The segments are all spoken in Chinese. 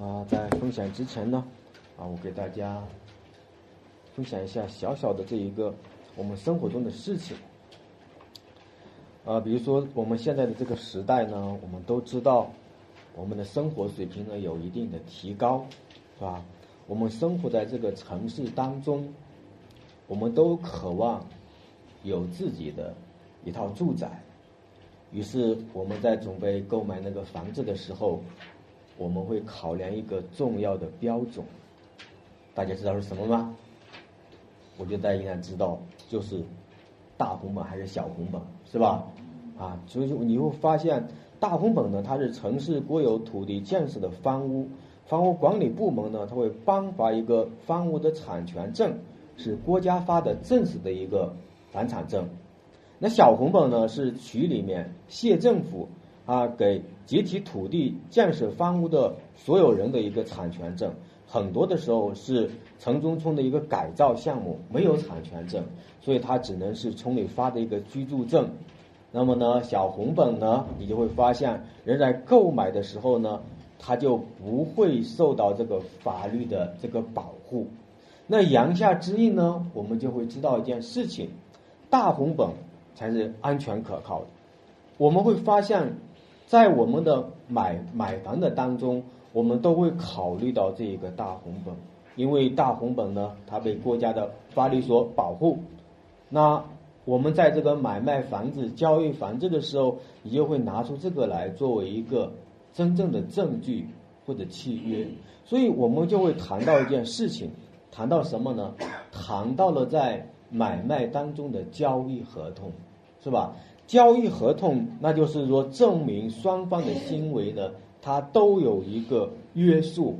啊，在分享之前呢，啊，我给大家分享一下小小的这一个我们生活中的事情。啊，比如说我们现在的这个时代呢，我们都知道我们的生活水平呢有一定的提高，是吧？我们生活在这个城市当中，我们都渴望有自己的一套住宅。于是我们在准备购买那个房子的时候，我们会考量一个重要的标准，大家知道是什么吗？我觉得大家应该知道，就是大红本还是小红本，是吧？啊，所以你会发现，大红本呢，它是城市国有土地建设的房屋，房屋管理部门呢，它会颁发一个房屋的产权证，是国家发的正式的一个房产证。那小红本呢，是区里面县政府啊给集体土地建设房屋的所有人的一个产权证，很多的时候是城中村的一个改造项目，没有产权证，所以它只能是村里发的一个居住证。那么呢，小红本呢，你就会发现人在购买的时候呢，他就不会受到这个法律的这个保护。那言下之意呢，我们就会知道一件事情：大红本。才是安全可靠的。我们会发现，在我们的买买房的当中，我们都会考虑到这一个大红本，因为大红本呢，它被国家的法律所保护。那我们在这个买卖房子、交易房子的时候，你就会拿出这个来作为一个真正的证据或者契约。所以我们就会谈到一件事情，谈到什么呢？谈到了在。买卖当中的交易合同，是吧？交易合同，那就是说证明双方的行为呢，它都有一个约束，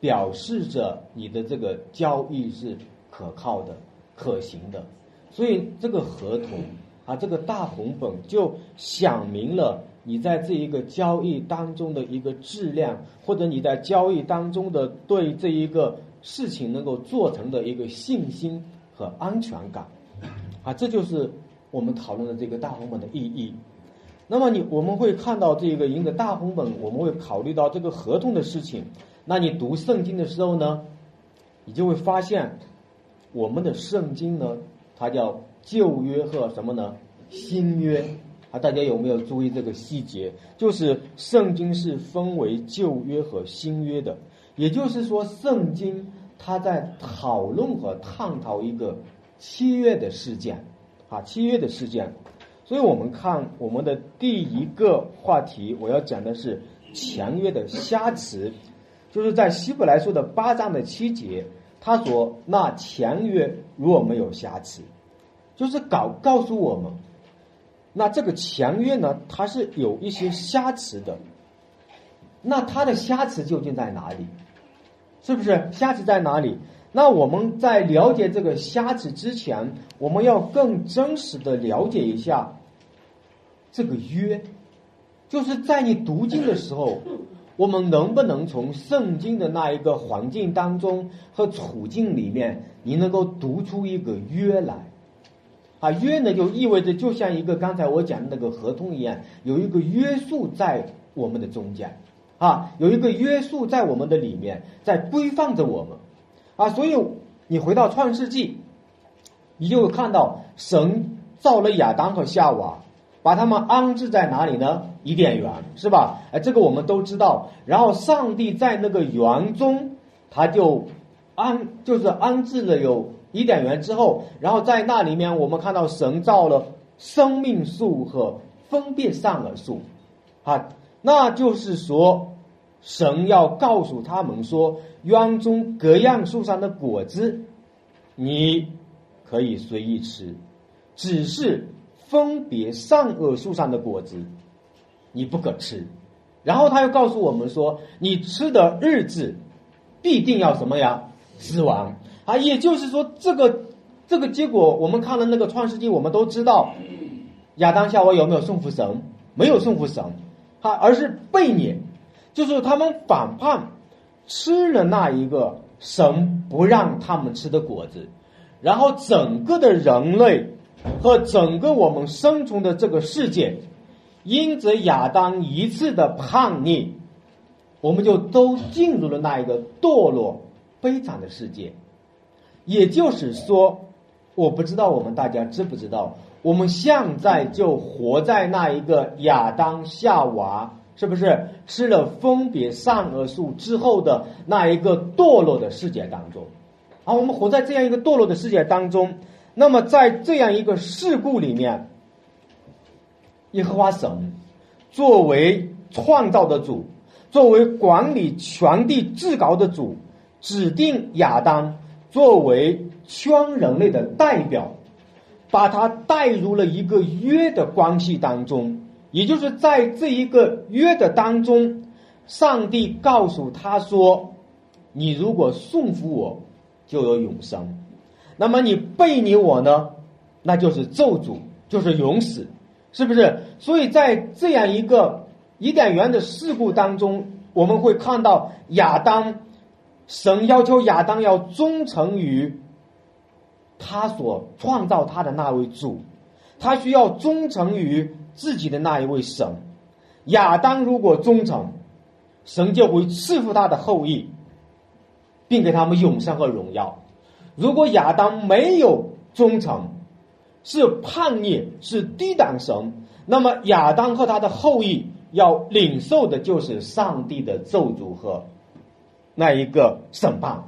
表示着你的这个交易是可靠的、可行的。所以这个合同啊，这个大红本就想明了你在这一个交易当中的一个质量，或者你在交易当中的对这一个事情能够做成的一个信心。和安全感，啊，这就是我们讨论的这个大红本的意义。那么你我们会看到这个赢得大红本，我们会考虑到这个合同的事情。那你读圣经的时候呢，你就会发现我们的圣经呢，它叫旧约和什么呢？新约啊，大家有没有注意这个细节？就是圣经是分为旧约和新约的，也就是说圣经。它在讨论和探讨一个契约的事件，啊，契约的事件。所以我们看我们的第一个话题，我要讲的是强约的瑕疵，就是在希伯来书的八章的七节，他说那强约如果没有瑕疵，就是告告诉我们，那这个强约呢，它是有一些瑕疵的。那它的瑕疵究竟在哪里？是不是瑕疵在哪里？那我们在了解这个瞎子之前，我们要更真实的了解一下这个约，就是在你读经的时候，我们能不能从圣经的那一个环境当中和处境里面，你能够读出一个约来？啊，约呢就意味着就像一个刚才我讲的那个合同一样，有一个约束在我们的中间。啊，有一个约束在我们的里面，在规范着我们，啊，所以你回到创世纪，你就看到神造了亚当和夏娃，把他们安置在哪里呢？伊甸园，是吧？哎，这个我们都知道。然后上帝在那个园中，他就安，就是安置了有伊甸园之后，然后在那里面，我们看到神造了生命树和分别善恶树，啊，那就是说。神要告诉他们说：“园中各样树上的果子，你可以随意吃；只是分别善恶树上的果子，你不可吃。”然后他又告诉我们说：“你吃的日子，必定要什么呀？死亡啊！”也就是说，这个这个结果，我们看了那个创世纪，我们都知道，亚当夏娃有没有顺服神？没有顺服神，他而是被撵。就是他们反叛，吃了那一个神不让他们吃的果子，然后整个的人类和整个我们生存的这个世界，因着亚当一次的叛逆，我们就都进入了那一个堕落悲惨的世界。也就是说，我不知道我们大家知不知道，我们现在就活在那一个亚当夏娃是不是吃了分别善恶树之后的那一个堕落的世界当中？啊，我们活在这样一个堕落的世界当中。那么，在这样一个事故里面，耶和华神作为创造的主，作为管理全地至高的主，指定亚当作为全人类的代表，把他带入了一个约的关系当中。也就是在这一个约的当中，上帝告诉他说：“你如果顺服我，就有永生。”那么你背你我呢，那就是咒诅，就是永死，是不是？所以在这样一个伊甸园的事故当中，我们会看到亚当，神要求亚当要忠诚于他所创造他的那位主，他需要忠诚于自己的那一位神。亚当如果忠诚，神就会赐福他的后裔，并给他们永生和荣耀。如果亚当没有忠诚，是叛逆，是低档神，那么亚当和他的后裔要领受的就是上帝的咒诅和那一个审判。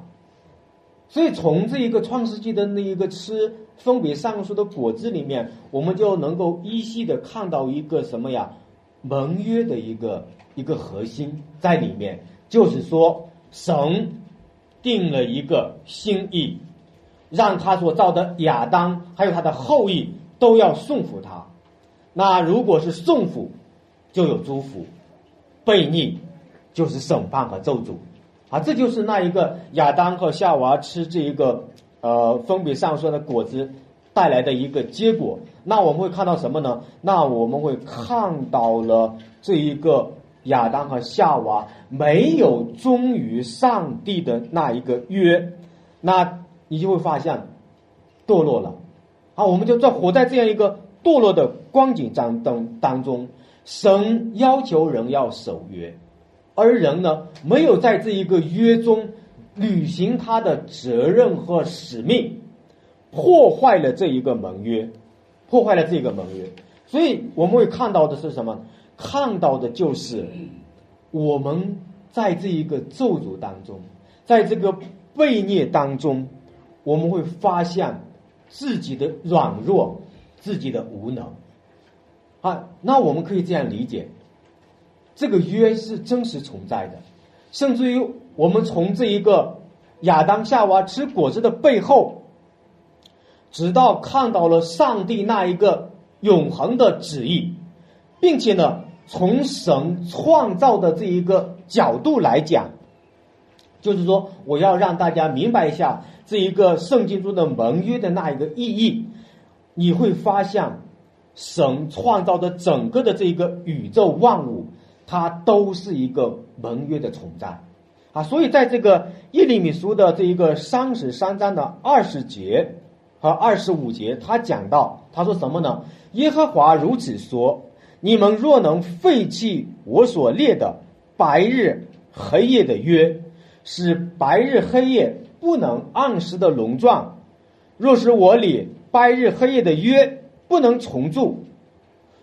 所以，从这一个创世纪的那一个吃分别上述的果子里面，我们就能够依稀的看到一个什么呀？盟约的一个一个核心在里面，就是说神定了一个心意。让他所造的亚当还有他的后裔都要顺服他，那如果是顺服，就有祝福；悖逆就是审判和咒诅啊！这就是那一个亚当和夏娃吃这一个呃分别上说的果子带来的一个结果。那我们会看到什么呢？那我们会看到了这一个亚当和夏娃没有忠于上帝的那一个约，那。你就会发现，堕落了，啊，我们就在活在这样一个堕落的光景当当当中。神要求人要守约，而人呢，没有在这一个约中履行他的责任和使命，破坏了这一个盟约，破坏了这个盟约。所以我们会看到的是什么？看到的就是我们在这一个咒诅当中，在这个悖逆当中。我们会发现自己的软弱，自己的无能。啊，那我们可以这样理解：这个约是真实存在的，甚至于我们从这一个亚当夏娃吃果子的背后，直到看到了上帝那一个永恒的旨意，并且呢，从神创造的这一个角度来讲，就是说，我要让大家明白一下。这一个圣经中的盟约的那一个意义，你会发现，神创造的整个的这一个宇宙万物，它都是一个盟约的存在啊！所以在这个耶利米书的这一个三十三章的二十节和二十五节，他讲到，他说什么呢？耶和华如此说：你们若能废弃我所列的白日黑夜的约，使白日黑夜。不能按时的隆壮，若是我里白日黑夜的约不能重铸，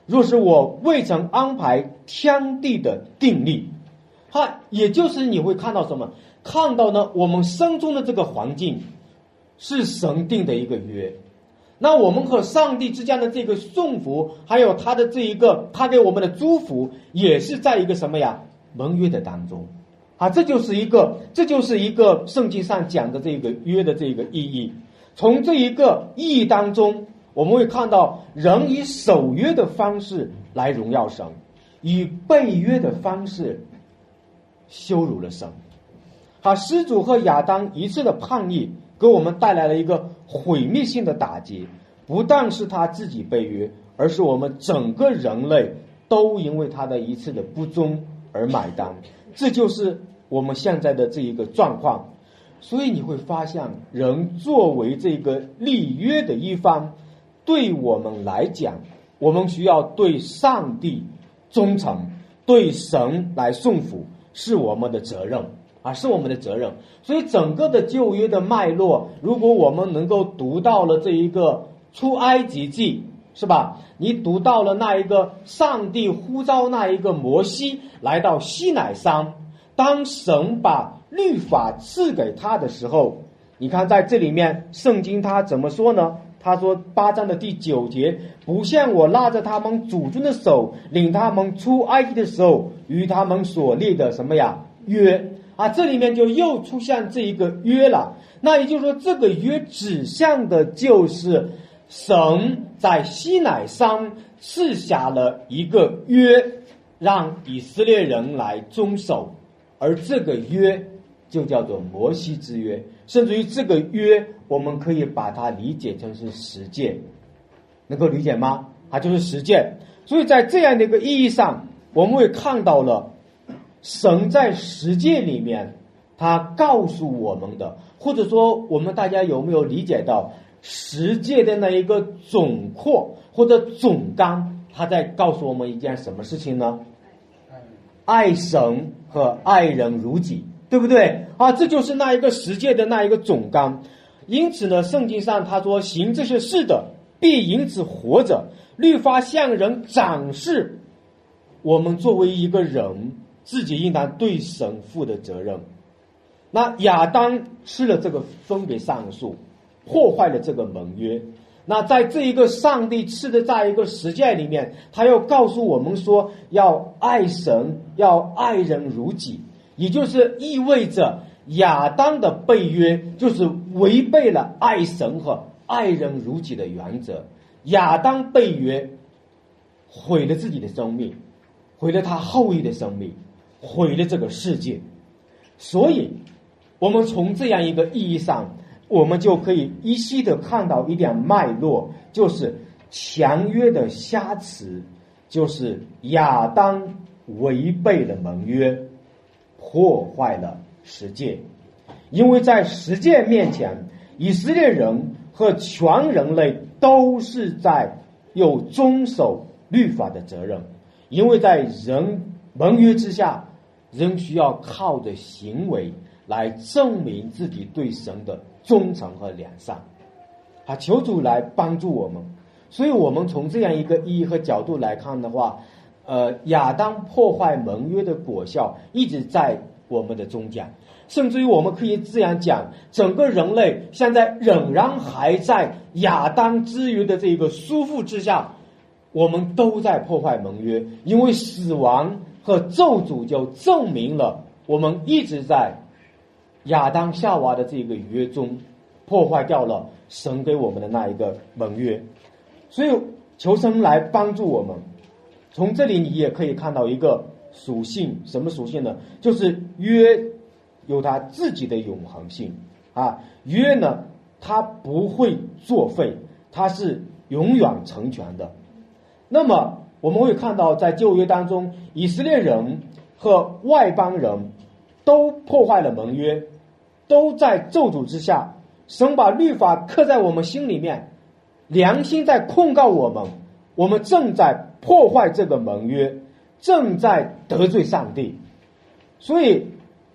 若是我未曾安排天地的定力，哈，也就是你会看到什么？看到呢？我们生中的这个环境是神定的一个约，那我们和上帝之间的这个送福，还有他的这一个他给我们的祝福，也是在一个什么呀盟约的当中。啊，这就是一个，这就是一个圣经上讲的这个约的这个意义。从这一个意义当中，我们会看到人以守约的方式来荣耀神，以背约的方式羞辱了神。好，施主和亚当一次的叛逆，给我们带来了一个毁灭性的打击。不但是他自己被约，而是我们整个人类都因为他的一次的不忠而买单。这就是我们现在的这一个状况，所以你会发现，人作为这个立约的一方，对我们来讲，我们需要对上帝忠诚，对神来顺服，是我们的责任啊，是我们的责任。所以整个的旧约的脉络，如果我们能够读到了这一个出埃及记，是吧？你读到了那一个上帝呼召那一个摩西来到西乃山，当神把律法赐给他的时候，你看在这里面圣经他怎么说呢？他说八章的第九节，不像我拉着他们祖宗的手，领他们出埃及的时候，与他们所立的什么呀约。啊，这里面就又出现这一个约了。那也就是说，这个约指向的就是神在西乃山赐下了一个约，让以色列人来遵守，而这个约就叫做摩西之约。甚至于这个约，我们可以把它理解成是实践，能够理解吗？它就是实践。所以在这样的一个意义上，我们会看到了。神在实践里面，他告诉我们的，或者说我们大家有没有理解到实践的那一个总括或者总纲？他在告诉我们一件什么事情呢？爱神和爱人如己，对不对？啊，这就是那一个实践的那一个总纲。因此呢，圣经上他说行这些事的，必因此活着。律法向人展示我们作为一个人。自己应当对神负的责任。那亚当吃了这个分别善树，破坏了这个盟约。那在这一个上帝赐的在一个实践里面，他要告诉我们说，要爱神，要爱人如己，也就是意味着亚当的背约就是违背了爱神和爱人如己的原则。亚当背约，毁了自己的生命，毁了他后裔的生命。毁了这个世界，所以，我们从这样一个意义上，我们就可以依稀的看到一点脉络，就是强约的瑕疵，就是亚当违背了盟约，破坏了世界，因为在实践面前，以色列人和全人类都是在有遵守律法的责任，因为在人盟约之下。仍需要靠着行为来证明自己对神的忠诚和良善，啊，求主来帮助我们。所以，我们从这样一个意义和角度来看的话，呃，亚当破坏盟约的果效一直在我们的中间，甚至于我们可以这样讲，整个人类现在仍然还在亚当之约的这个束缚之下，我们都在破坏盟约，因为死亡。和咒诅就证明了我们一直在亚当夏娃的这个约中破坏掉了神给我们的那一个盟约，所以求神来帮助我们。从这里你也可以看到一个属性，什么属性呢？就是约有它自己的永恒性啊，约呢它不会作废，它是永远成全的。那么。我们会看到，在旧约当中，以色列人和外邦人都破坏了盟约，都在咒诅之下。神把律法刻在我们心里面，良心在控告我们，我们正在破坏这个盟约，正在得罪上帝。所以，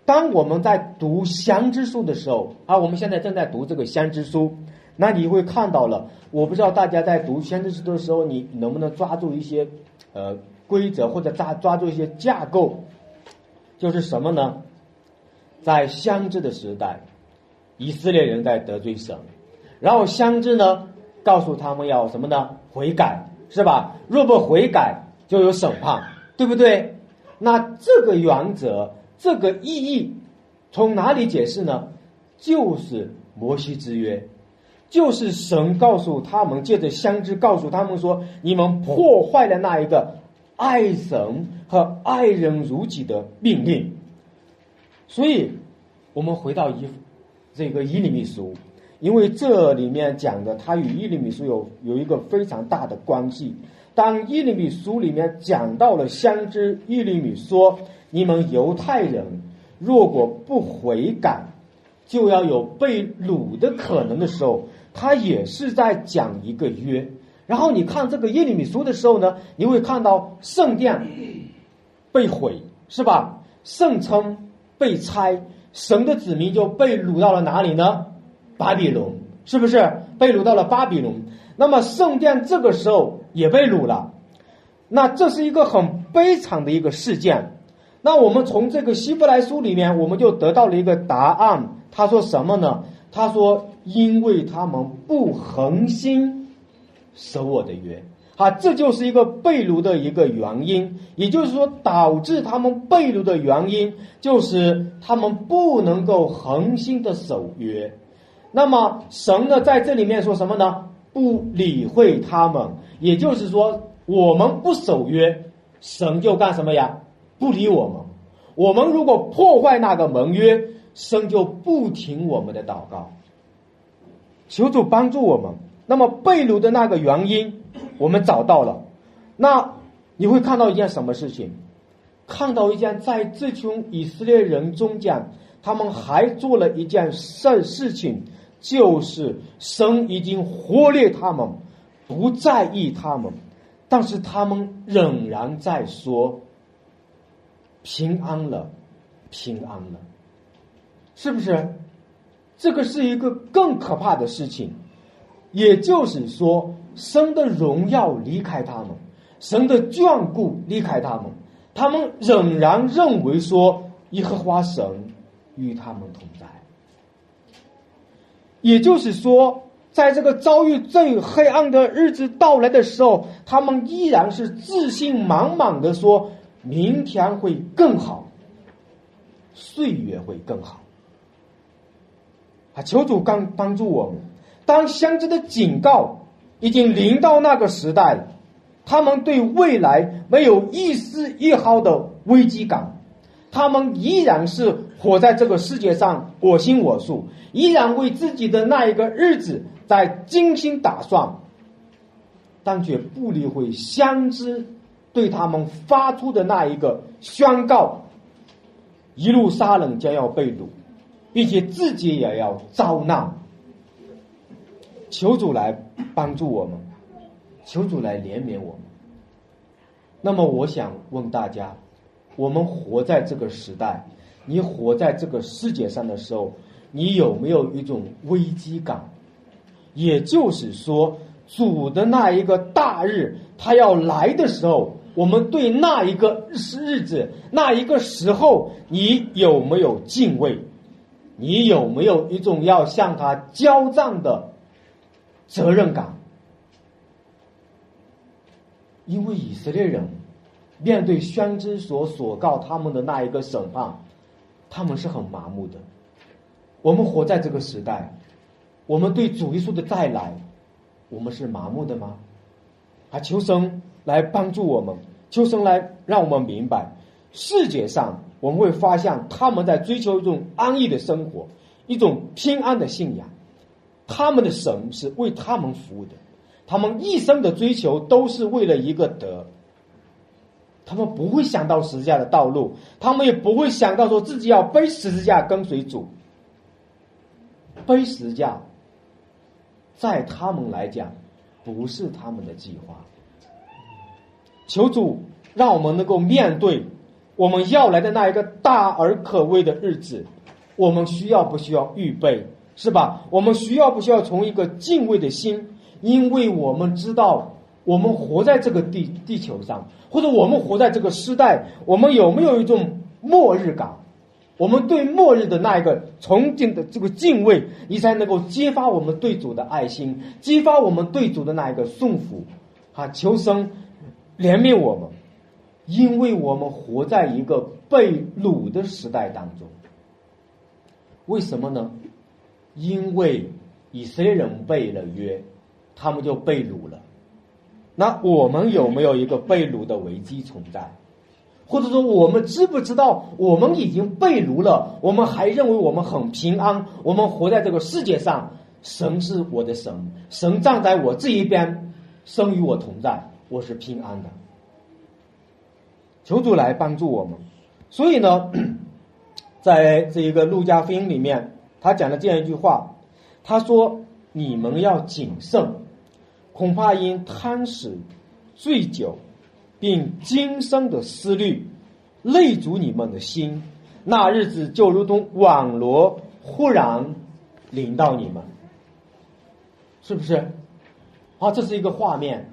当我们在读相知书的时候，啊，我们现在正在读这个相知书。那你会看到了，我不知道大家在读先知书的时候，你能不能抓住一些呃规则或者抓抓住一些架构？就是什么呢？在相知的时代，以色列人在得罪神，然后相知呢告诉他们要什么呢？悔改是吧？若不悔改，就有审判，对不对？那这个原则、这个意义从哪里解释呢？就是摩西之约。就是神告诉他们，借着相知告诉他们说：“你们破坏了那一个爱神和爱人如己的命令。”所以，我们回到一这个伊利米书，因为这里面讲的，它与伊利米书有有一个非常大的关系。当伊利米书里面讲到了相知，伊利米说：“你们犹太人若果不悔改，就要有被掳的可能的时候。”他也是在讲一个约，然后你看这个耶利米书的时候呢，你会看到圣殿被毁，是吧？圣称被拆，神的子民就被掳到了哪里呢？巴比伦，是不是被掳到了巴比伦？那么圣殿这个时候也被掳了，那这是一个很悲惨的一个事件。那我们从这个希伯来书里面，我们就得到了一个答案。他说什么呢？他说：“因为他们不恒心守我的约。”啊，这就是一个被掳的一个原因。也就是说，导致他们被掳的原因，就是他们不能够恒心的守约。那么神呢，在这里面说什么呢？不理会他们。也就是说，我们不守约，神就干什么呀？不理我们，我们如果破坏那个盟约，神就不听我们的祷告。求主帮助我们。那么被掳的那个原因，我们找到了。那你会看到一件什么事情？看到一件在这群以色列人中间，他们还做了一件事事情，就是神已经忽略他们，不在意他们，但是他们仍然在说。平安了，平安了，是不是？这个是一个更可怕的事情。也就是说，神的荣耀离开他们，神的眷顾离开他们，他们仍然认为说耶和华神与他们同在。也就是说，在这个遭遇最黑暗的日子到来的时候，他们依然是自信满满的说。明天会更好，岁月会更好。啊，求主刚帮助我们。当先知的警告已经临到那个时代了，他们对未来没有一丝一毫的危机感，他们依然是活在这个世界上我行我素，依然为自己的那一个日子在精心打算，但却不理会先知。对他们发出的那一个宣告，一路杀人将要被掳，并且自己也要遭难。求主来帮助我们，求主来怜悯我们。那么，我想问大家：我们活在这个时代，你活在这个世界上的时候，你有没有一种危机感？也就是说，主的那一个大日，他要来的时候。我们对那一个日日子，那一个时候，你有没有敬畏？你有没有一种要向他交账的责任感？因为以色列人面对宣知所所告他们的那一个审判，他们是很麻木的。我们活在这个时代，我们对主耶稣的再来，我们是麻木的吗？啊，求神来帮助我们。求神来让我们明白，世界上我们会发现他们在追求一种安逸的生活，一种平安的信仰。他们的神是为他们服务的，他们一生的追求都是为了一个德。他们不会想到十字架的道路，他们也不会想到说自己要背十字架跟随主。背十字架，在他们来讲，不是他们的计划。求主让我们能够面对我们要来的那一个大而可畏的日子，我们需要不需要预备？是吧？我们需要不需要从一个敬畏的心？因为我们知道，我们活在这个地地球上，或者我们活在这个时代，我们有没有一种末日感？我们对末日的那一个崇敬的这个敬畏，你才能够激发我们对主的爱心，激发我们对主的那一个顺服啊！求生。怜悯我们，因为我们活在一个被掳的时代当中。为什么呢？因为以色列人背了约，他们就被掳了。那我们有没有一个被掳的危机存在？或者说，我们知不知道我们已经被掳了？我们还认为我们很平安？我们活在这个世界上，神是我的神，神站在我这一边，生与我同在。我是平安的，求主来帮助我们。所以呢，在这一个路加福音里面，他讲了这样一句话：他说：“你们要谨慎，恐怕因贪食、醉酒，并今生的思虑，累足你们的心。那日子就如同网罗忽然临到你们，是不是？啊，这是一个画面。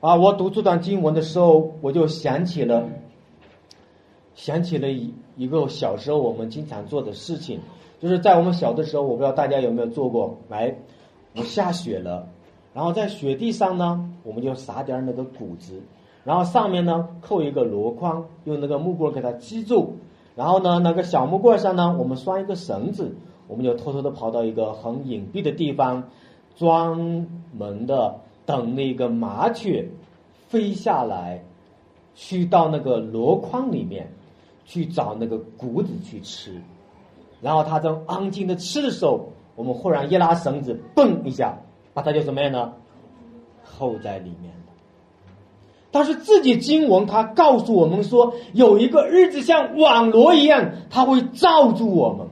啊，我读这段经文的时候，我就想起了，想起了一一个小时候我们经常做的事情，就是在我们小的时候，我不知道大家有没有做过。来，我下雪了，然后在雪地上呢，我们就撒点那个谷子，然后上面呢扣一个箩筐，用那个木棍给它击住，然后呢那个小木棍上呢，我们拴一个绳子，我们就偷偷的跑到一个很隐蔽的地方，专门的。等那个麻雀飞下来，去到那个箩筐里面去找那个谷子去吃，然后它正安静的吃的时候，我们忽然一拉绳子，嘣一下，把它就什么样呢？扣在里面。但是自己经文它告诉我们说，有一个日子像网罗一样，它会罩住我们。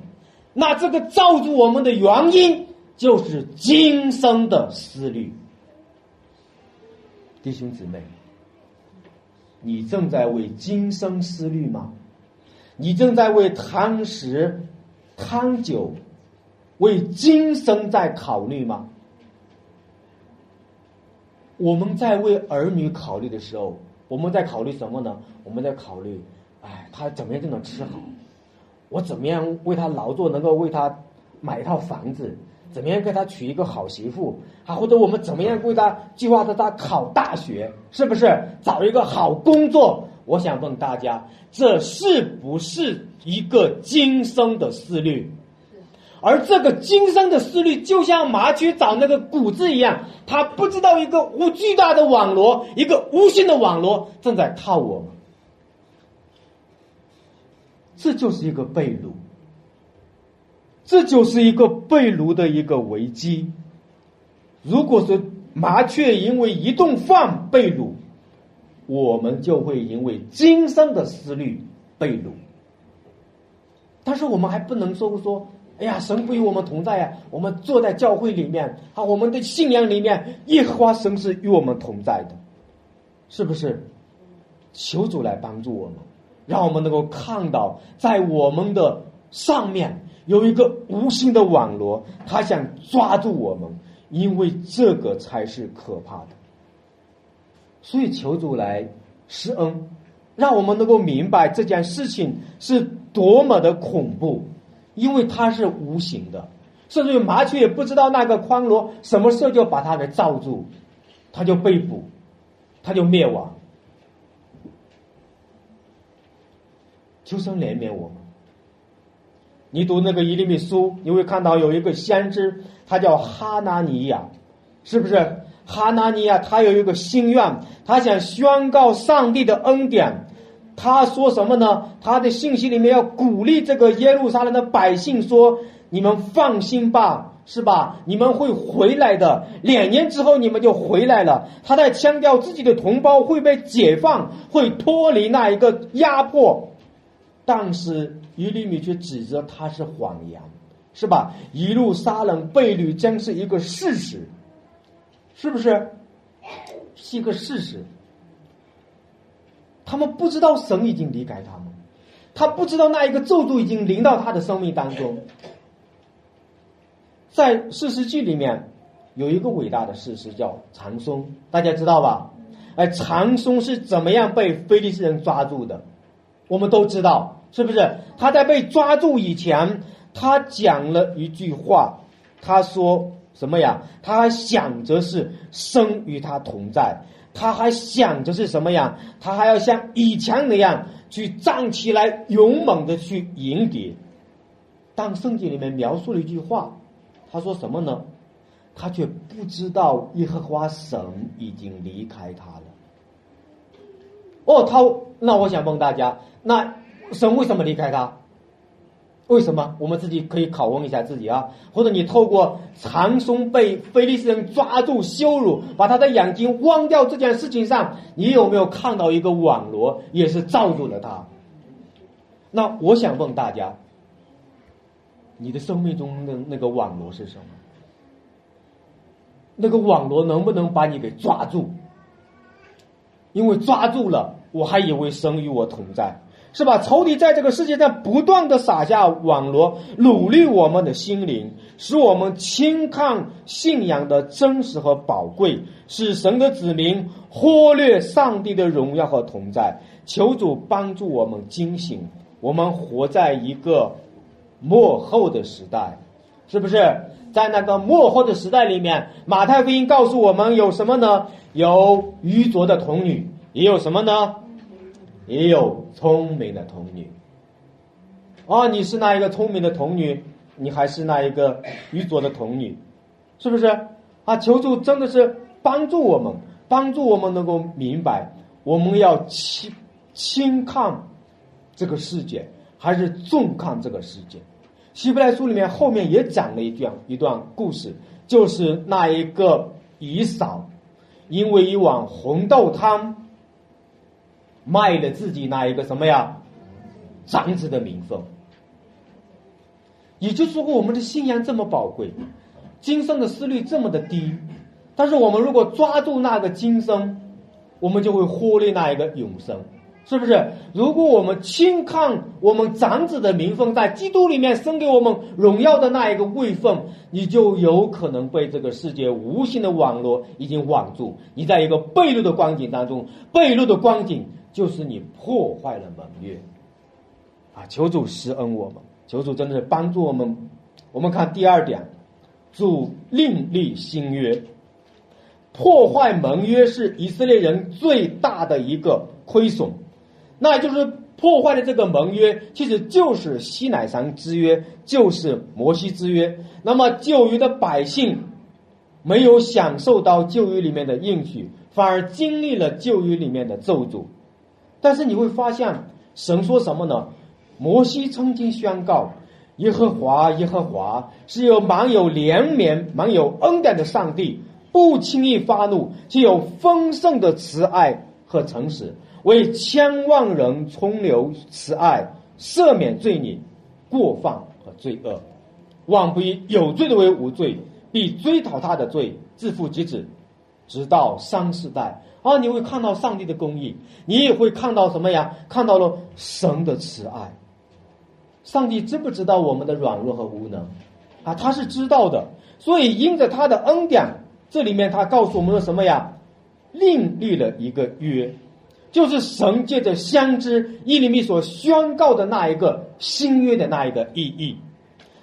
那这个罩住我们的原因，就是今生的思虑。弟兄姊妹，你正在为今生思虑吗？你正在为贪食、贪酒、为今生在考虑吗？我们在为儿女考虑的时候，我们在考虑什么呢？我们在考虑，哎，他怎么样就能吃好？我怎么样为他劳作，能够为他买一套房子？怎么样给他娶一个好媳妇啊？或者我们怎么样为他计划着他考大学？是不是找一个好工作？我想问大家，这是不是一个今生的思虑？而这个今生的思虑，就像麻雀找那个谷子一样，他不知道一个无巨大的网罗，一个无形的网罗正在套我们。这就是一个被掳。这就是一个被掳的一个危机。如果说麻雀因为一顿饭被掳，我们就会因为今生的思虑被掳。但是我们还不能说说，哎呀，神不与我们同在呀！我们坐在教会里面啊，我们的信仰里面，耶和华神是与我们同在的，是不是？求主来帮助我们，让我们能够看到在我们的上面。有一个无形的网罗，他想抓住我们，因为这个才是可怕的。所以求主来施恩，让我们能够明白这件事情是多么的恐怖，因为它是无形的，甚至于麻雀也不知道那个筐箩什么时候就把它给罩住，它就被捕，它就灭亡。求神怜悯我们。你读那个伊利米书，你会看到有一个先知，他叫哈纳尼亚，是不是？哈纳尼亚他有一个心愿，他想宣告上帝的恩典。他说什么呢？他的信息里面要鼓励这个耶路撒冷的百姓说：“你们放心吧，是吧？你们会回来的。两年之后你们就回来了。”他在强调自己的同胞会被解放，会脱离那一个压迫。但是耶利米却指责他是谎言，是吧？一路杀人被掳将是一个事实，是不是？是一个事实。他们不知道神已经离开他们，他不知道那一个咒诅已经临到他的生命当中。在《四世纪》里面有一个伟大的事实叫长松，大家知道吧？哎，长松是怎么样被菲利斯人抓住的？我们都知道。是不是他在被抓住以前，他讲了一句话，他说什么呀？他想着是生与他同在，他还想着是什么呀？他还要像以前那样去站起来，勇猛的去迎敌。当圣经里面描述了一句话，他说什么呢？他却不知道耶和华神已经离开他了。哦，他那我想问大家，那。神为什么离开他？为什么？我们自己可以拷问一下自己啊！或者你透过长松被菲利斯人抓住羞辱，把他的眼睛忘掉这件事情上，你有没有看到一个网罗，也是罩住了他？那我想问大家，你的生命中的那个网罗是什么？那个网罗能不能把你给抓住？因为抓住了，我还以为神与我同在。是吧？仇敌在这个世界上不断的撒下网罗，努力我们的心灵，使我们轻看信仰的真实和宝贵，使神的子民忽略上帝的荣耀和同在。求主帮助我们惊醒，我们活在一个幕后的时代，是不是？在那个幕后的时代里面，马太福音告诉我们有什么呢？有愚拙的童女，也有什么呢？也有聪明的童女。哦，你是那一个聪明的童女，你还是那一个愚拙的童女，是不是？啊，求助真的是帮助我们，帮助我们能够明白，我们要轻轻看这个世界，还是重看这个世界。希伯来书里面后面也讲了一段一段故事，就是那一个以扫，因为一碗红豆汤。卖了自己那一个什么呀，长子的名分。也就是说，我们的信仰这么宝贵，今生的思虑这么的低，但是我们如果抓住那个今生，我们就会忽略那一个永生，是不是？如果我们轻看我们长子的名分，在基督里面生给我们荣耀的那一个位分，你就有可能被这个世界无形的网络已经网住，你在一个悖路的光景当中，悖路的光景。就是你破坏了盟约，啊！求主施恩我们，求主真的是帮助我们。我们看第二点，主另立新约，破坏盟约是以色列人最大的一个亏损。那就是破坏的这个盟约，其实就是西乃山之约，就是摩西之约。那么旧约的百姓没有享受到旧约里面的应许，反而经历了旧约里面的咒诅。但是你会发现，神说什么呢？摩西曾经宣告，耶和华耶和华是有满有怜悯、满有恩典的上帝，不轻易发怒，具有丰盛的慈爱和诚实，为千万人充流慈爱，赦免罪孽、过犯和罪恶，万不以有罪的为无罪，必追讨他的罪，自负及子，直到三世代。啊，你会看到上帝的公义，你也会看到什么呀？看到了神的慈爱。上帝知不知道我们的软弱和无能？啊，他是知道的。所以因着他的恩典，这里面他告诉我们了什么呀？另立了一个约，就是神借着先知伊利米所宣告的那一个新约的那一个意义。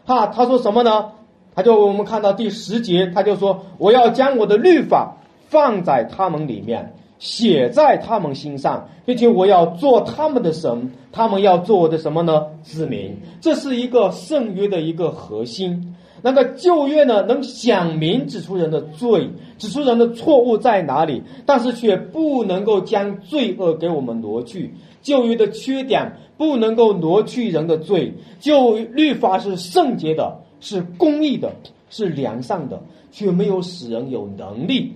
哈，他说什么呢？他就我们看到第十节，他就说：“我要将我的律法。”放在他们里面，写在他们心上，并且我要做他们的神，他们要做我的什么呢？子民。这是一个圣约的一个核心。那个旧约呢，能讲明指出人的罪，指出人的错误在哪里，但是却不能够将罪恶给我们挪去。旧约的缺点不能够挪去人的罪。旧律法是圣洁的，是公义的，是良善的，却没有使人有能力。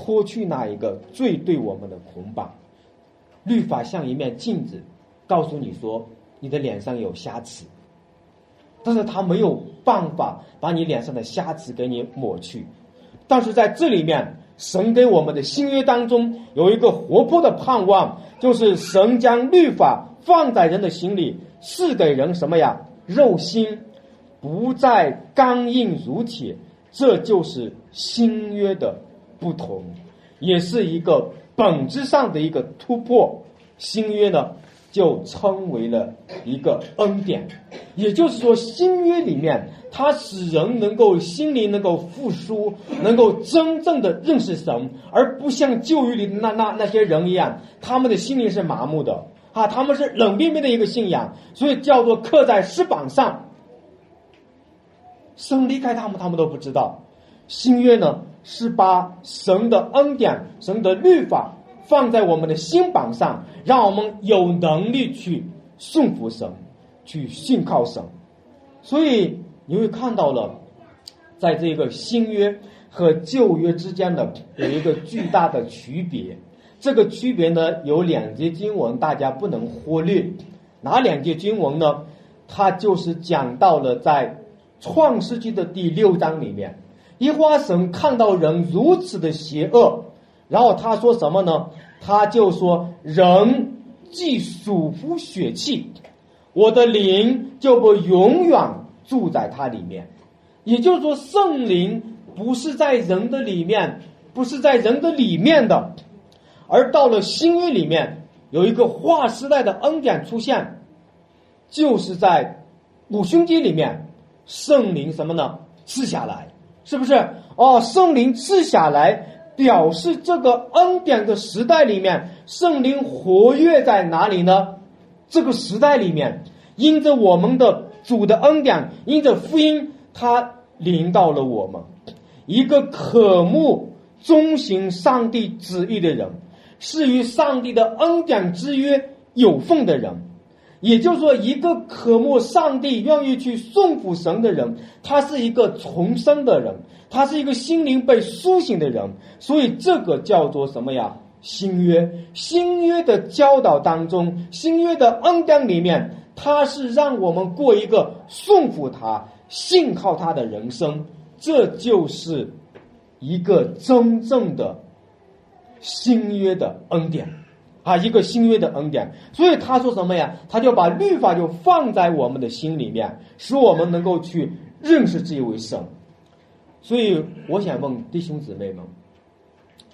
脱去那一个最对我们的捆绑，律法像一面镜子，告诉你说你的脸上有瑕疵，但是他没有办法把你脸上的瑕疵给你抹去。但是在这里面，神给我们的新约当中有一个活泼的盼望，就是神将律法放在人的心里，是给人什么呀？肉心不再刚硬如铁，这就是新约的。不同，也是一个本质上的一个突破。新约呢，就称为了一个恩典，也就是说，新约里面它使人能够心灵能够复苏，能够真正的认识神，而不像旧约里那那那些人一样，他们的心灵是麻木的啊，他们是冷冰冰的一个信仰，所以叫做刻在石板上。神离开他们，他们都不知道。新约呢？是把神的恩典、神的律法放在我们的心榜上，让我们有能力去顺服神，去信靠神。所以你会看到了，在这个新约和旧约之间的有一个巨大的区别。这个区别呢，有两节经文大家不能忽略。哪两节经文呢？它就是讲到了在创世纪的第六章里面。一花神看到人如此的邪恶，然后他说什么呢？他就说：“人既属乎血气，我的灵就不永远住在他里面。也就是说，圣灵不是在人的里面，不是在人的里面的，而到了新约里面，有一个划时代的恩典出现，就是在五旬节里面，圣灵什么呢？赐下来，是不是？哦，圣灵赐下来。表示这个恩典的时代里面，圣灵活跃在哪里呢？这个时代里面，因着我们的主的恩典，因着福音，他临到了我们，一个渴慕遵行上帝旨意的人，是与上帝的恩典之约有份的人。也就是说，一个渴慕上帝、愿意去颂服神的人，他是一个重生的人，他是一个心灵被苏醒的人。所以，这个叫做什么呀？新约，新约的教导当中，新约的恩典里面，他是让我们过一个颂服他、信靠他的人生。这就是一个真正的新约的恩典。啊，一个新约的恩典，所以他说什么呀？他就把律法就放在我们的心里面，使我们能够去认识这一位神。所以我想问弟兄姊妹们，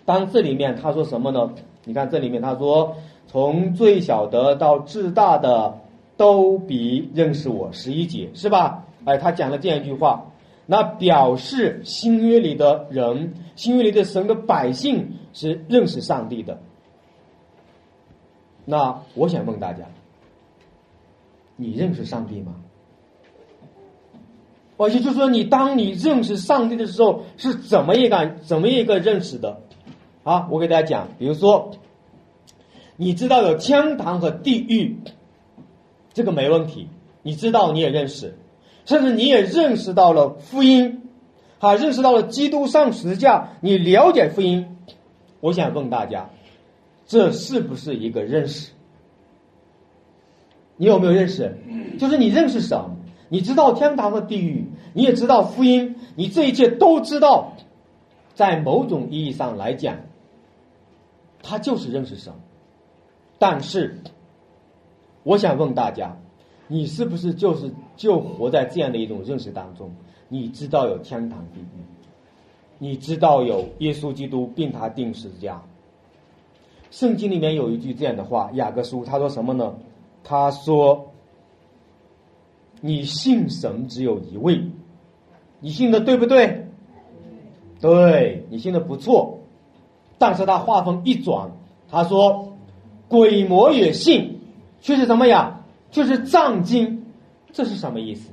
当这里面他说什么呢？你看这里面他说，从最小的到至大的，都比认识我十一节，是吧？哎，他讲了这样一句话，那表示新约里的人，新约里的神的百姓是认识上帝的。那我想问大家，你认识上帝吗？而且就是说，你当你认识上帝的时候，是怎么一个怎么一个认识的？啊，我给大家讲，比如说，你知道有天堂和地狱，这个没问题，你知道你也认识，甚至你也认识到了福音，啊，认识到了基督上十字架，你了解福音。我想问大家。这是不是一个认识？你有没有认识？就是你认识神，你知道天堂和地狱，你也知道福音，你这一切都知道。在某种意义上来讲，他就是认识神。但是，我想问大家，你是不是就是就活在这样的一种认识当中？你知道有天堂地狱，你知道有耶稣基督并他定十字架。圣经里面有一句这样的话，雅各书他说什么呢？他说：“你信神只有一位，你信的对不对？对你信的不错。但是他话锋一转，他说：鬼魔也信，却是什么呀？却是藏经。这是什么意思？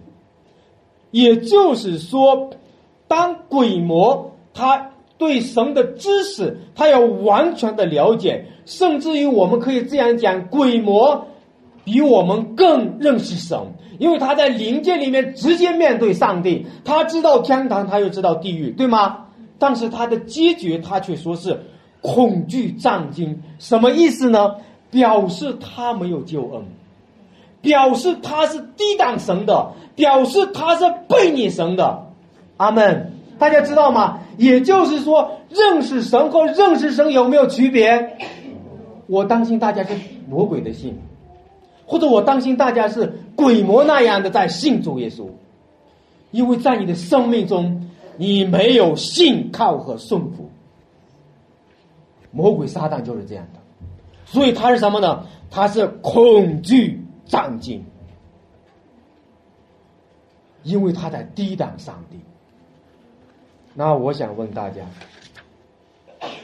也就是说，当鬼魔他。”对神的知识，他要完全的了解，甚至于我们可以这样讲，鬼魔比我们更认识神，因为他在灵界里面直接面对上帝，他知道天堂，他又知道地狱，对吗？但是他的结局，他却说是恐惧战惊，什么意思呢？表示他没有救恩，表示他是低档神的，表示他是背逆神的。阿门。大家知道吗？也就是说，认识神和认识神有没有区别？我担心大家是魔鬼的信，或者我担心大家是鬼魔那样的在信主耶稣，因为在你的生命中，你没有信靠和顺服。魔鬼撒旦就是这样的，所以他是什么呢？他是恐惧战惊，因为他在抵挡上帝。那我想问大家，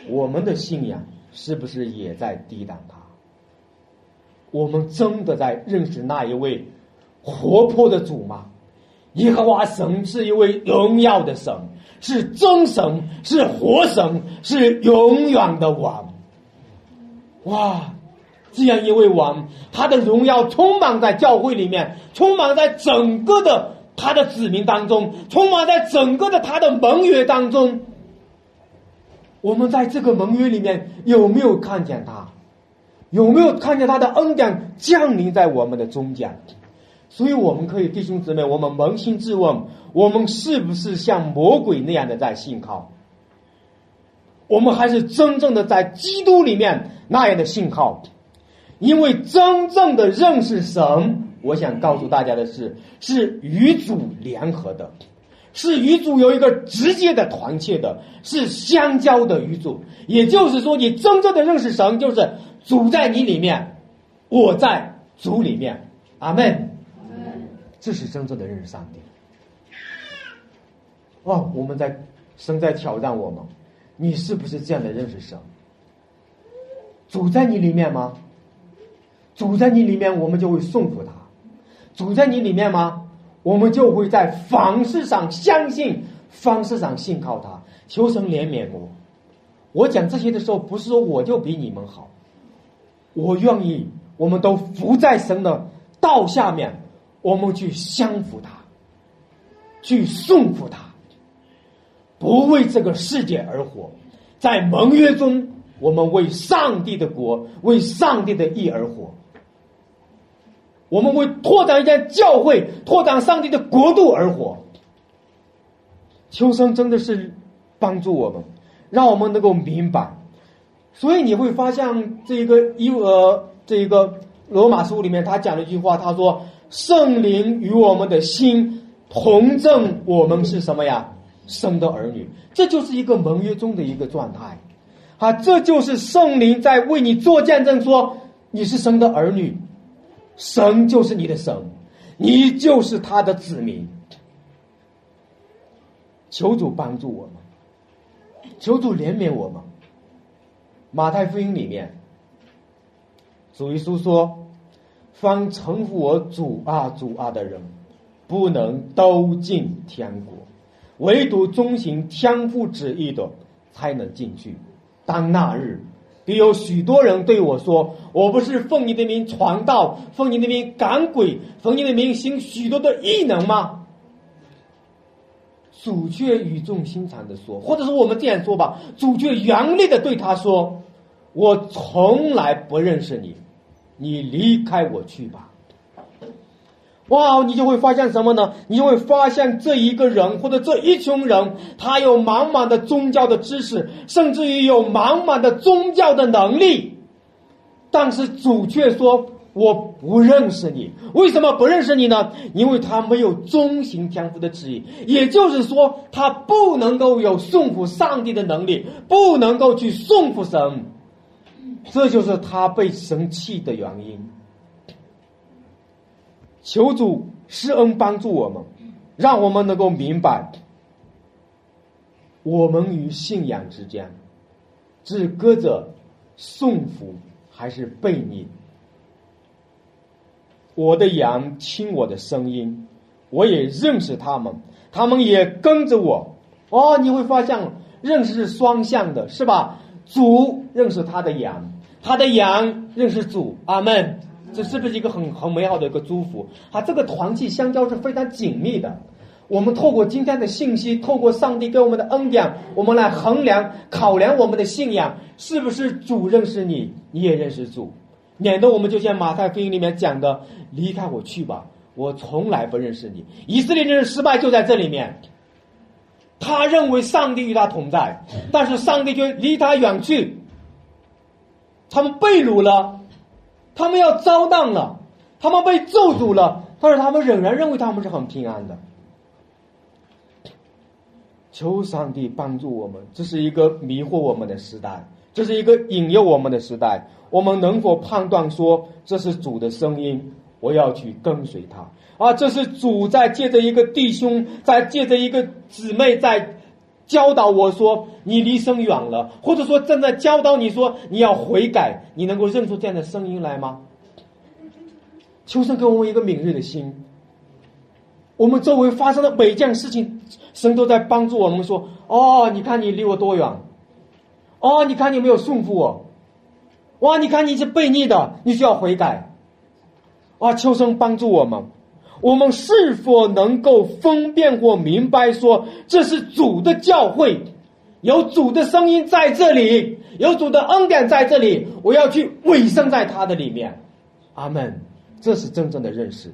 我们的信仰是不是也在抵挡他？我们真的在认识那一位活泼的主吗？耶和华神是一位荣耀的神，是真神，是活神，是永远的王。哇，这样一位王，他的荣耀充满在教会里面，充满在整个的。他的子民当中，充满在整个的他的盟约当中。我们在这个盟约里面有没有看见他？有没有看见他的恩典降临在我们的中间？所以我们可以弟兄姊妹，我们扪心自问：我们是不是像魔鬼那样的在信靠？我们还是真正的在基督里面那样的信靠？因为真正的认识神，我想告诉大家的是，是与主联合的，是与主有一个直接的团契的，是相交的与主。也就是说，你真正的认识神，就是主在你里面，我在主里面。阿门。这是真正的认识上帝。哦，我们在神在挑战我们，你是不是这样的认识神？主在你里面吗？主在你里面，我们就会顺服他；主在你里面吗？我们就会在方式上相信，方式上信靠他。求神怜悯我。我讲这些的时候，不是说我就比你们好，我愿意，我们都伏在神的道下面，我们去相服他，去顺服他，不为这个世界而活，在盟约中，我们为上帝的国，为上帝的义而活。我们为拓展一间教会、拓展上帝的国度而活。秋生真的是帮助我们，让我们能够明白。所以你会发现，这一个一呃，这一个罗马书里面，他讲了一句话，他说：“圣灵与我们的心同证，我们是什么呀？生的儿女。”这就是一个盟约中的一个状态。啊，这就是圣灵在为你做见证，说你是生的儿女。神就是你的神，你就是他的子民。求主帮助我们，求主怜悯我们。马太福音里面，主耶稣说：“方称呼我主啊主啊的人，不能都进天国，唯独遵行天父旨意的，才能进去。当那日。”也有许多人对我说：“我不是奉你的名传道，奉你的名赶鬼，奉你的名行许多的异能吗？”主却语重心长的说，或者说我们这样说吧，主却严厉的对他说：“我从来不认识你，你离开我去吧。”哇，你就会发现什么呢？你就会发现这一个人或者这一群人，他有满满的宗教的知识，甚至于有满满的宗教的能力，但是主却说我不认识你。为什么不认识你呢？因为他没有中行天赋的旨意，也就是说，他不能够有顺服上帝的能力，不能够去顺服神，这就是他被神气的原因。求主施恩帮助我们，让我们能够明白，我们与信仰之间，只隔着顺服还是背逆。我的羊听我的声音，我也认识他们，他们也跟着我。哦，你会发现认识是双向的，是吧？主认识他的羊，他的羊认识主。阿门。这是不是一个很很美好的一个祝福？啊，这个团契相交是非常紧密的。我们透过今天的信息，透过上帝给我们的恩典，我们来衡量、考量我们的信仰是不是主认识你，你也认识主，免得我们就像马太福音里面讲的：“离开我去吧，我从来不认识你。”以色列人的失败就在这里面，他认为上帝与他同在，但是上帝却离他远去，他们被掳了。他们要遭难了，他们被咒诅了，但是他们仍然认为他们是很平安的。求上帝帮助我们，这是一个迷惑我们的时代，这是一个引诱我们的时代。我们能否判断说这是主的声音？我要去跟随他啊！这是主在借着一个弟兄，在借着一个姊妹在教导我说：“你离生远了。”或者说正在教导你说：“你要悔改。”你能够认出这样的声音来吗？求神给我们一个敏锐的心。我们周围发生的每件事情，神都在帮助我们说：“哦，你看你离我多远？哦，你看你没有顺服我。哇，你看你是悖逆的，你需要悔改。”啊，求神帮助我们。我们是否能够分辨或明白说，这是主的教会，有主的声音在这里。有主的恩典在这里，我要去委身在他的里面，阿门。这是真正的认识。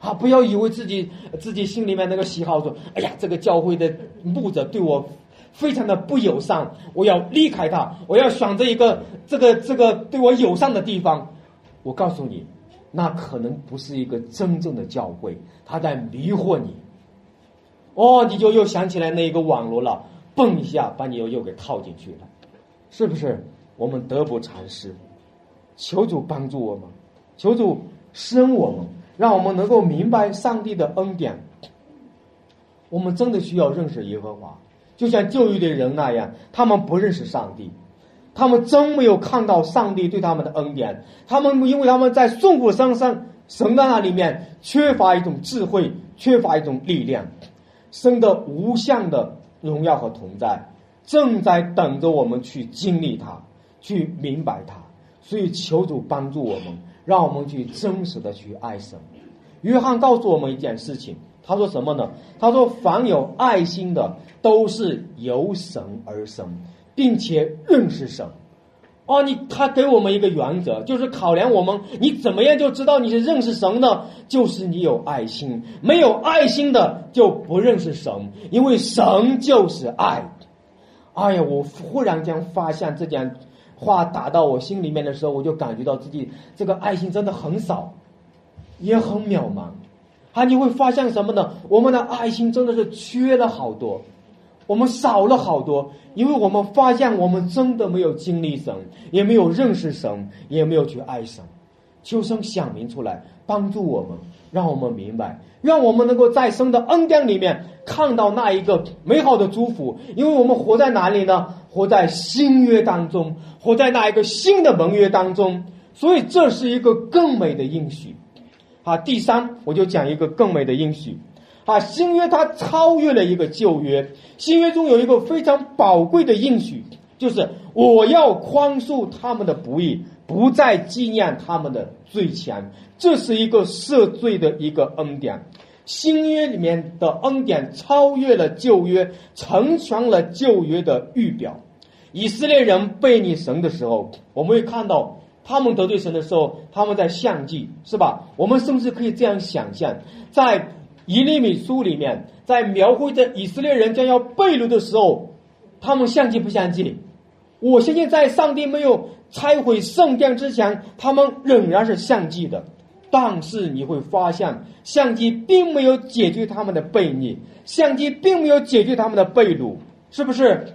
啊，不要以为自己自己心里面那个喜好说，哎呀，这个教会的牧者对我非常的不友善，我要离开他，我要选择一个这个这个对我友善的地方。我告诉你，那可能不是一个真正的教会，他在迷惑你。哦，你就又想起来那一个网络了，蹦一下把你又又给套进去了，是不是？我们得不偿失，求主帮助我们，求主生我们，让我们能够明白上帝的恩典。我们真的需要认识耶和华，就像旧约的人那样，他们不认识上帝，他们真没有看到上帝对他们的恩典。他们因为他们在顺服神生神的那里面缺乏一种智慧，缺乏一种力量，生的无相的荣耀和同在，正在等着我们去经历它，去明白它。所以求主帮助我们，让我们去真实的去爱神。约翰告诉我们一件事情。他说什么呢？他说：“凡有爱心的，都是由神而生，并且认识神。”哦，你他给我们一个原则，就是考量我们你怎么样就知道你是认识神的，就是你有爱心。没有爱心的就不认识神，因为神就是爱。哎呀，我忽然间发现这件话打到我心里面的时候，我就感觉到自己这个爱心真的很少，也很渺茫。啊，你会发现什么呢？我们的爱心真的是缺了好多，我们少了好多，因为我们发现我们真的没有经历神，也没有认识神，也没有去爱神。求生想明出来，帮助我们，让我们明白，让我们能够在生的恩典里面看到那一个美好的祝福。因为我们活在哪里呢？活在新约当中，活在那一个新的盟约当中，所以这是一个更美的应许。啊，第三，我就讲一个更美的应许。啊，新约它超越了一个旧约，新约中有一个非常宝贵的应许，就是我要宽恕他们的不义，不再纪念他们的罪前。这是一个赦罪的一个恩典。新约里面的恩典超越了旧约，成全了旧约的预表。以色列人背逆神的时候，我们会看到。他们得罪神的时候，他们在献祭，是吧？我们甚至可以这样想象，在一粒米书里面，在描绘着以色列人将要被掳的时候，他们相祭不相祭？我相信，在上帝没有拆毁圣殿之前，他们仍然是相祭的。但是你会发现，相机并没有解决他们的悖逆，相机并没有解决他们的被掳，是不是？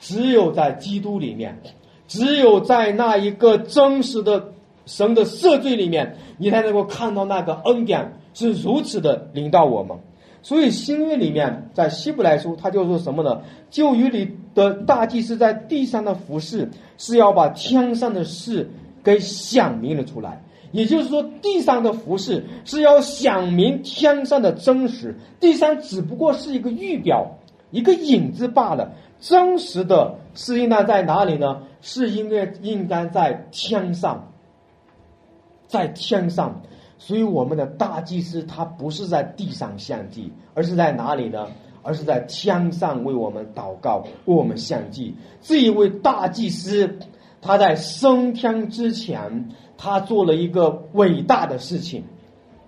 只有在基督里面。只有在那一个真实的神的赦罪里面，你才能够看到那个恩典是如此的领到我们。所以新约里面，在希伯来书，他就说什么呢？旧约里的大祭司在地上的服饰，是要把天上的事给显明了出来。也就是说，地上的服饰是要显明天上的真实，地上只不过是一个预表，一个影子罢了。真实的是应该在哪里呢？是应该应该在天上，在天上。所以我们的大祭司他不是在地上献祭，而是在哪里呢？而是在天上为我们祷告，为我们献祭。这一位大祭司，他在升天之前，他做了一个伟大的事情，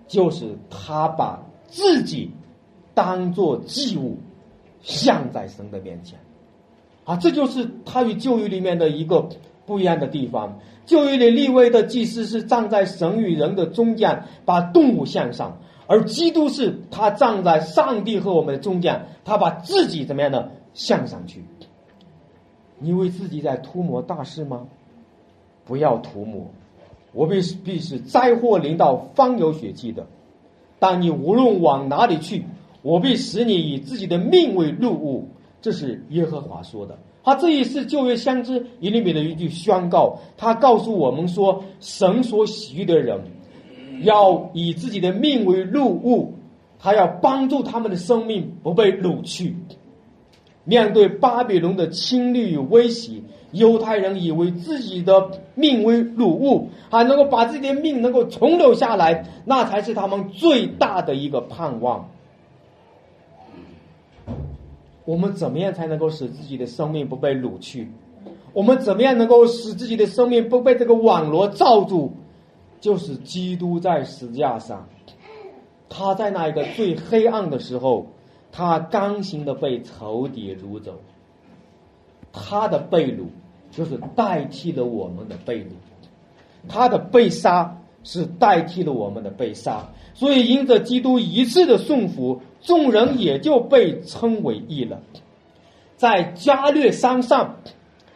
就是他把自己当做祭物，献在神的面前。啊，这就是他与旧约里面的一个不一样的地方。旧约里立位的祭司是站在神与人的中间，把动物献上；而基督是他站在上帝和我们的中间，他把自己怎么样呢？献上去。你为自己在涂抹大事吗？不要涂抹，我必必是灾祸临到方有血迹的。但你无论往哪里去，我必使你以自己的命为路物。这是耶和华说的，他这一次旧约相知以利米的一句宣告，他告诉我们说，神所喜悦的人，要以自己的命为路物，他要帮助他们的生命不被掳去。面对巴比伦的侵略与威胁，犹太人以为自己的命为掳物，还能够把自己的命能够存留下来，那才是他们最大的一个盼望。我们怎么样才能够使自己的生命不被掳去？我们怎么样能够使自己的生命不被这个网罗罩住？就是基督在十字架上，他在那一个最黑暗的时候，他刚行的被仇敌掳走，他的被掳就是代替了我们的被掳，他的被杀是代替了我们的被杀，所以因着基督一次的顺服，众人也就被称为义了。在加略山上，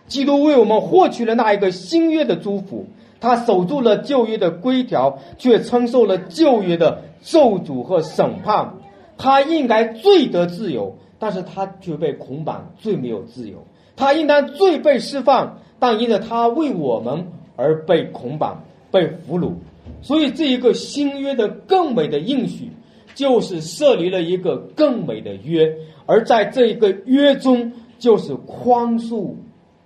基督为我们获取了那一个新约的祝福，他守住了旧约的规条，却承受了旧约的咒诅和审判。他应该罪得自由，但是他却被捆绑，罪没有自由。他应当罪被释放，但因着他为我们而被捆绑、被俘虏。所以，这一个新约的更美的应许，就是设立了一个更美的约，而在这一个约中，就是宽恕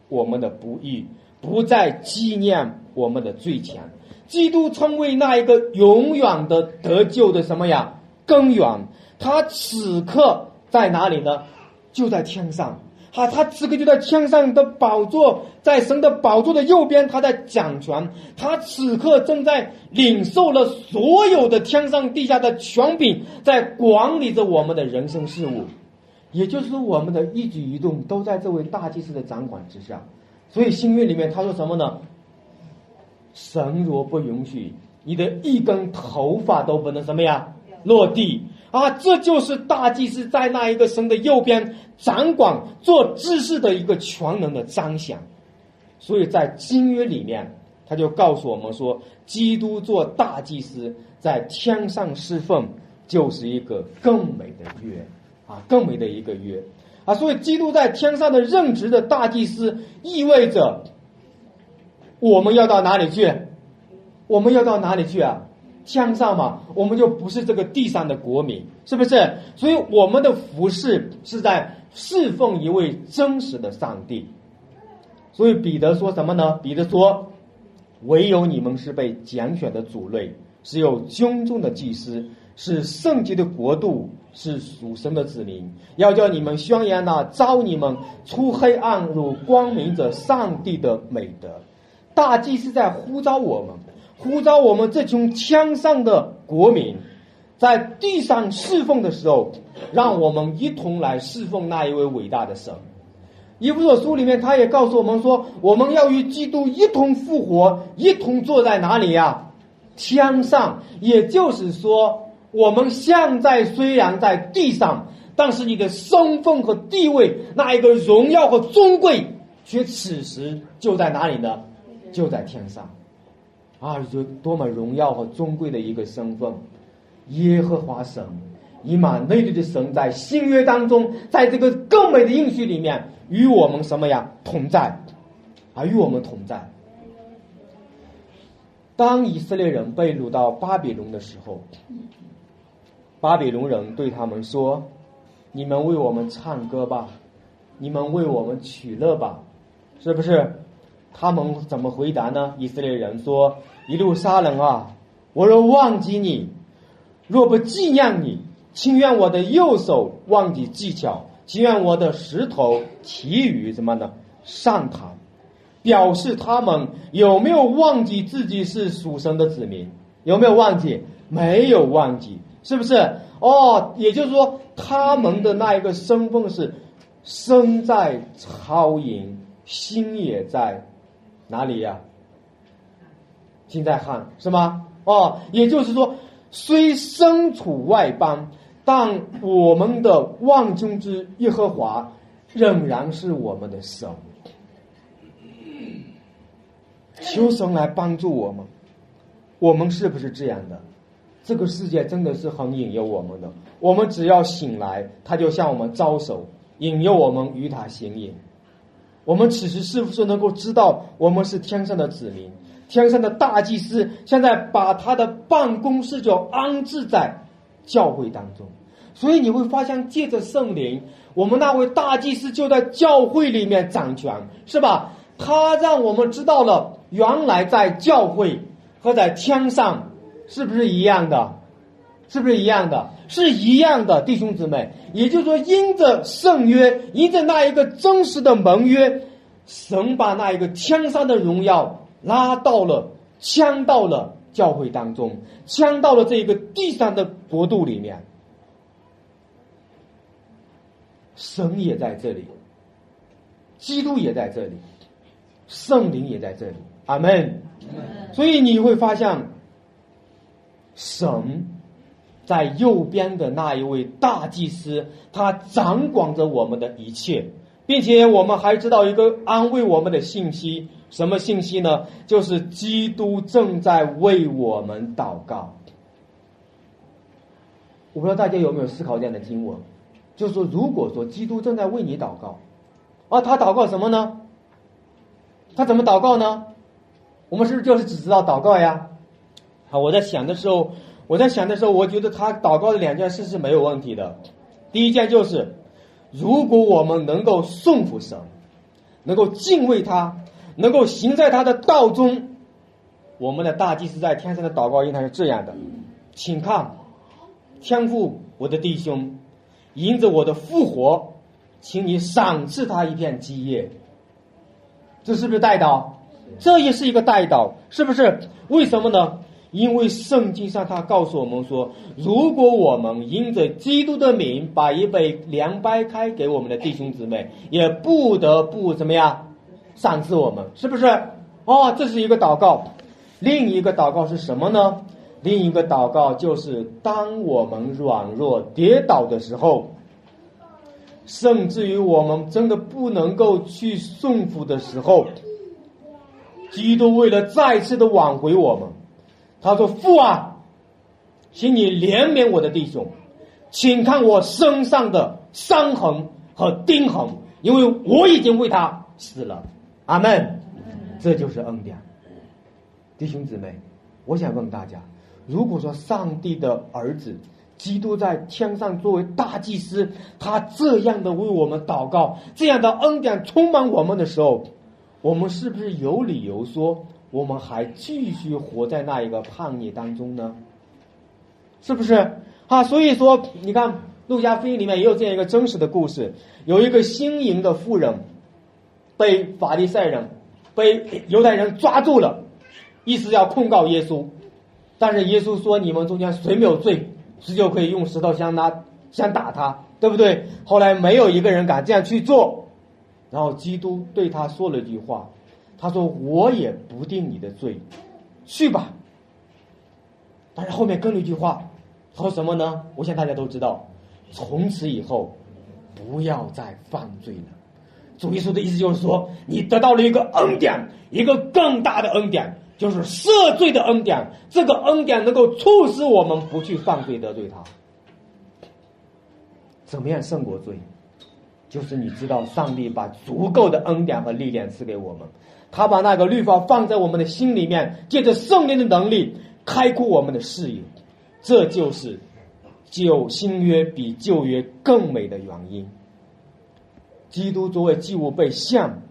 我们的不义，不再纪念我们的罪前。基督称为那一个永远的得救的什么呀根源？他此刻在哪里呢？就在天上。哈，他此刻就在天上的宝座，在神的宝座的右边，他在掌权。他此刻正在领受了所有的天上地下的权柄，在管理着我们的人生事物。也就是，我们的一举一动都在这位大祭司的掌管之下。所以新约里面他说什么呢？神若不允许，你的一根头发都不能什么呀落地。啊，这就是大祭司在那一个神的右边掌管做知识的一个全能的彰显，所以在新约里面，他就告诉我们说，基督做大祭司在天上侍奉，就是一个更美的约啊，更美的一个约啊，所以基督在天上的任职的大祭司，意味着我们要到哪里去？我们要到哪里去啊？天上嘛，我们就不是这个地上的国民，是不是？所以我们的服饰是在侍奉一位真实的上帝。所以彼得说什么呢？彼得说：“唯有你们是被拣选的族类，是有军中的祭司，是圣洁的国度，是属神的子民。要叫你们宣扬那招你们出黑暗入光明者上帝的美德。大祭司在呼召我们。”呼召我们这群枪上的国民，在地上侍奉的时候，让我们一同来侍奉那一位伟大的神。以弗所书里面，他也告诉我们说，我们要与基督一同复活，一同坐在哪里呀？天上。也就是说，我们现在虽然在地上，但是你的身份和地位，那一个荣耀和尊贵，却此时就在哪里呢？就在天上。啊，就多么荣耀和尊贵的一个身份！耶和华神，以马内利的神，在新约当中，在这个更美的应许里面，与我们什么呀同在？啊，与我们同在。当以色列人被掳到巴比伦的时候，巴比伦人对他们说：“你们为我们唱歌吧，你们为我们取乐吧，是不是？”他们怎么回答呢？以色列人说：“一路杀人啊！我若忘记你，若不纪念你，情愿我的右手忘记技巧，情愿我的石头提于什么呢？上膛，表示他们有没有忘记自己是属神的子民？有没有忘记？没有忘记，是不是？哦，也就是说，他们的那一个身份是身在超营，心也在。哪里呀？心在汉是吗？哦，也就是说，虽身处外邦，但我们的万军之耶和华仍然是我们的神。求神来帮助我们。我们是不是这样的？这个世界真的是很引诱我们的。我们只要醒来，他就向我们招手，引诱我们与他行淫。我们此时是不是能够知道，我们是天上的子民，天上的大祭司，现在把他的办公室就安置在教会当中，所以你会发现，借着圣灵，我们那位大祭司就在教会里面掌权，是吧？他让我们知道了，原来在教会和在天上是不是一样的？是不是一样的？是一样的，弟兄姊妹。也就是说，因着圣约，因着那一个真实的盟约，神把那一个天上的荣耀拉到了，枪到了教会当中，枪到了这个地上的国度里面。神也在这里，基督也在这里，圣灵也在这里，阿门。所以你会发现，神在右边的那一位大祭司，他掌管着我们的一切，并且我们还知道一个安慰我们的信息，什么信息呢？就是基督正在为我们祷告。我不知道大家有没有思考这样的经文，就是说，如果说基督正在为你祷告，啊，他祷告什么呢？他怎么祷告呢？我们是不是就是只知道祷告呀？好，我在想的时候，我在想的时候，我觉得他祷告的两件事是没有问题的。第一件就是，如果我们能够顺服神，能够敬畏他，能够行在他的道中，我们的大祭司在天上的祷告应该是这样的，请看，天父，我的弟兄，迎着我的复活，请你赏赐他一片基业。这是不是带祷？这也是一个代祷，是不是？为什么呢？因为圣经上他告诉我们说，如果我们因着基督的名把一杯凉白开给我们的弟兄姊妹，也不得不怎么样赏赐我们，是不是？哦，这是一个祷告。另一个祷告是什么呢？另一个祷告就是当我们软弱跌倒的时候，甚至于我们真的不能够去顺服的时候。基督为了再次的挽回我们，他说：“父啊，请你怜悯我的弟兄，请看我身上的伤痕和钉痕，因为我已经为他死了。”阿门。这就是恩典，弟兄姊妹，我想问大家：如果说上帝的儿子基督在天上作为大祭司，他这样的为我们祷告，这样的恩典充满我们的时候，我们是不是有理由说，我们还继续活在那一个叛逆当中呢？是不是啊？所以说，你看《路加福音》里面也有这样一个真实的故事：有一个新营的妇人，被法利赛人、被犹太人抓住了，意思要控告耶稣。但是耶稣说：“你们中间谁没有罪，谁就可以用石头相拉相打他，对不对？”后来没有一个人敢这样去做。然后基督对他说了一句话，他说：“我也不定你的罪，去吧。”但是后面跟了一句话，他说什么呢？我想大家都知道，从此以后不要再犯罪了。主耶稣的意思就是说，你得到了一个恩典，一个更大的恩典，就是赦罪的恩典。这个恩典能够促使我们不去犯罪得罪他。怎么样胜过罪？就是你知道，上帝把足够的恩典和力量赐给我们，他把那个律法放在我们的心里面，借着圣灵的能力开阔我们的视野，这就是旧新约比旧约更美的原因。基督作为祭物被献，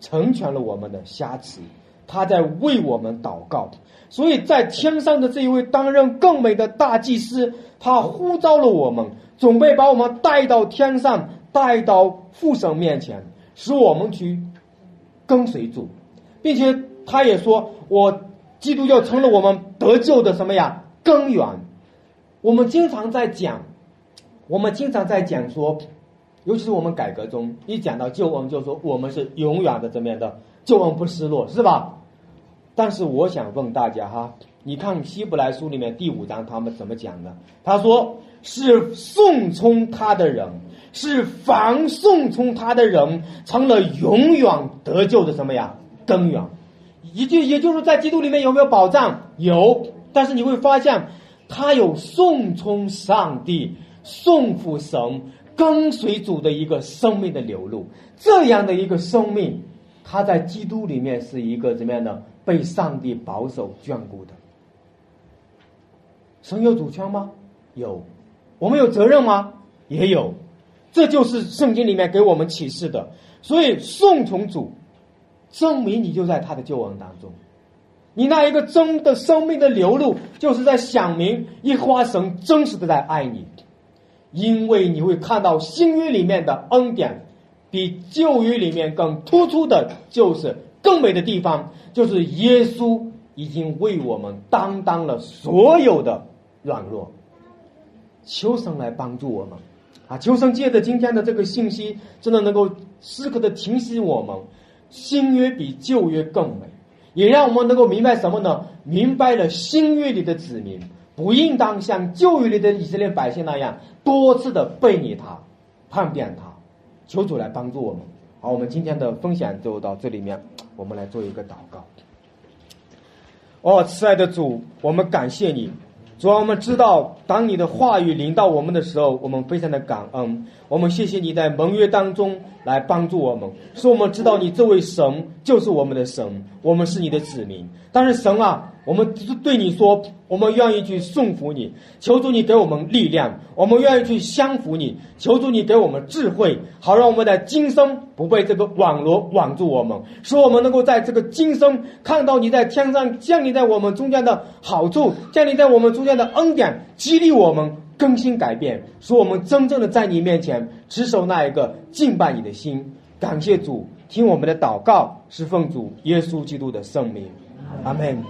成全了我们的瑕疵，他在为我们祷告，所以在天上的这一位担任更美的大祭司，他呼召了我们，准备把我们带到天上。带到父神面前，使我们去跟随主，并且他也说：“我基督教成了我们得救的什么呀根源。”我们经常在讲，我们经常在讲说，尤其是我们改革中一讲到救恩，就说我们是永远的怎么样的救恩不失落，是吧？但是我想问大家哈，你看希伯来书里面第五章他们怎么讲的？他说是顺从他的人。是凡顺从他的人成了永远得救的什么呀根源？也就也就是在基督里面有没有保障？有，但是你会发现，他有顺从上帝、顺服神、跟随主的一个生命的流露。这样的一个生命，他在基督里面是一个怎么样的？被上帝保守眷顾的。神有主权吗？有。我们有责任吗？也有。这就是圣经里面给我们启示的，所以顺从主，证明你就在他的救恩当中，你那一个真的生命的流露，就是在想明一花神真实的在爱你，因为你会看到新约里面的恩典，比旧约里面更突出的，就是更美的地方，就是耶稣已经为我们担当了所有的软弱，求神来帮助我们。啊，求神借着今天的这个信息，真的能够时刻的提醒我们，新约比旧约更美，也让我们能够明白什么呢？明白了新约里的子民不应当像旧约里的以色列百姓那样多次的背逆他、叛变他。求主来帮助我们。好，我们今天的分享就到这里面，我们来做一个祷告。哦，慈爱的主，我们感谢你。主要我们知道，当你的话语临到我们的时候，我们非常的感恩。我们谢谢你在盟约当中来帮助我们，使我们知道你这位神就是我们的神，我们是你的子民。但是神啊。我们是对你说，我们愿意去顺服你，求主你给我们力量，我们愿意去相服你，求主你给我们智慧，好让我们在今生不被这个网罗网住我们，使我们能够在这个今生看到你在天上降临在我们中间的好处，降临在我们中间的恩典，激励我们更新改变，使我们真正的在你面前持守那一个敬拜你的心。感谢主，听我们的祷告，是奉主耶稣基督的圣名，阿门。